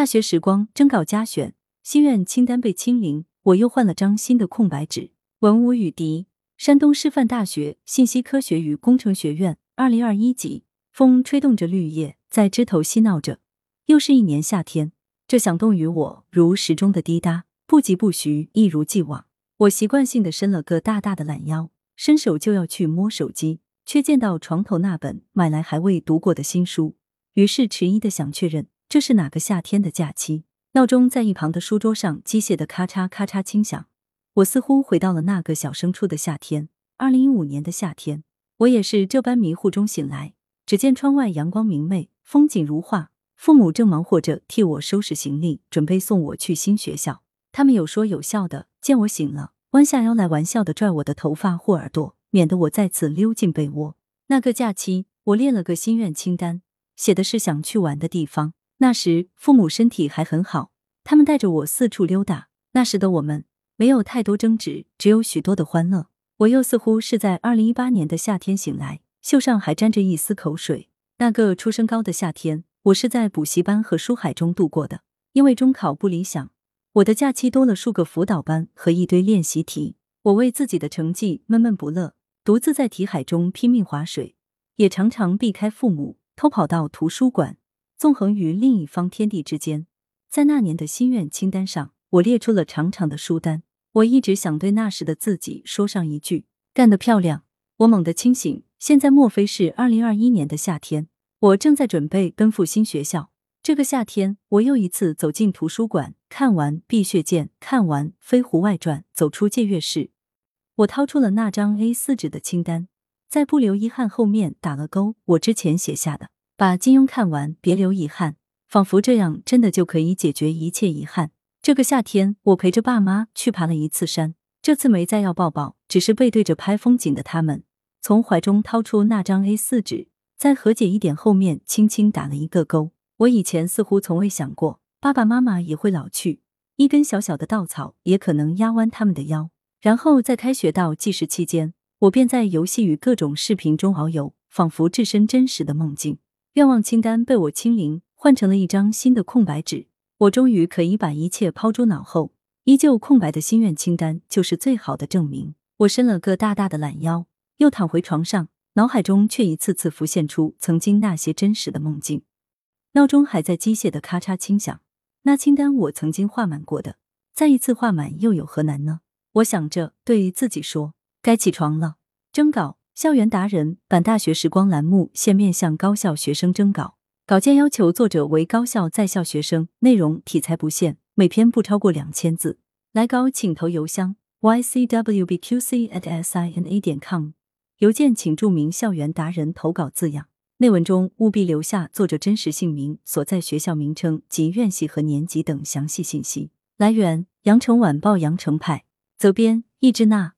大学时光征稿加选，心愿清单被清零，我又换了张新的空白纸。文武与敌，山东师范大学信息科学与工程学院，二零二一级。风吹动着绿叶，在枝头嬉闹着。又是一年夏天，这响动于我如时钟的滴答，不疾不徐，一如既往。我习惯性的伸了个大大的懒腰，伸手就要去摸手机，却见到床头那本买来还未读过的新书，于是迟疑的想确认这是哪个夏天的假期。闹钟在一旁的书桌上机械的咔嚓咔嚓轻响，我似乎回到了那个小升初的夏天，二零一五年的夏天。我也是这般迷糊中醒来。只见窗外阳光明媚，风景如画。父母正忙活着替我收拾行李，准备送我去新学校。他们有说有笑的，见我醒了，弯下腰来玩笑的拽我的头发或耳朵，免得我再次溜进被窝。那个假期，我列了个心愿清单，写的是想去玩的地方。那时父母身体还很好，他们带着我四处溜达。那时的我们没有太多争执，只有许多的欢乐。我又似乎是在二零一八年的夏天醒来。袖上还沾着一丝口水。那个初升高的夏天，我是在补习班和书海中度过的。因为中考不理想，我的假期多了数个辅导班和一堆练习题。我为自己的成绩闷闷不乐，独自在题海中拼命划水，也常常避开父母，偷跑到图书馆，纵横于另一方天地之间。在那年的心愿清单上，我列出了长长的书单。我一直想对那时的自己说上一句：“干得漂亮！”我猛地清醒。现在莫非是二零二一年的夏天？我正在准备奔赴新学校。这个夏天，我又一次走进图书馆，看完《碧血剑》，看完《飞狐外传》，走出借阅室，我掏出了那张 A 四纸的清单，在不留遗憾后面打了勾。我之前写下的，把金庸看完，别留遗憾，仿佛这样真的就可以解决一切遗憾。这个夏天，我陪着爸妈去爬了一次山，这次没再要抱抱，只是背对着拍风景的他们。从怀中掏出那张 A 四纸，在和解一点后面轻轻打了一个勾。我以前似乎从未想过，爸爸妈妈也会老去，一根小小的稻草也可能压弯他们的腰。然后在开学到计时期间，我便在游戏与各种视频中遨游，仿佛置身真实的梦境。愿望清单被我清零，换成了一张新的空白纸。我终于可以把一切抛诸脑后，依旧空白的心愿清单就是最好的证明。我伸了个大大的懒腰。又躺回床上，脑海中却一次次浮现出曾经那些真实的梦境。闹钟还在机械的咔嚓轻响，那清单我曾经画满过的，再一次画满又有何难呢？我想着，对自己说：“该起床了。”征稿：校园达人版大学时光栏目现面向高校学生征稿，稿件要求作者为高校在校学生，内容题材不限，每篇不超过两千字。来稿请投邮箱：ycwbqc@sina 点 com。邮件请注明“校园达人投稿”字样，内文中务必留下作者真实姓名、所在学校名称及院系和年级等详细信息。来源：羊城晚报羊城派，责编：易之娜。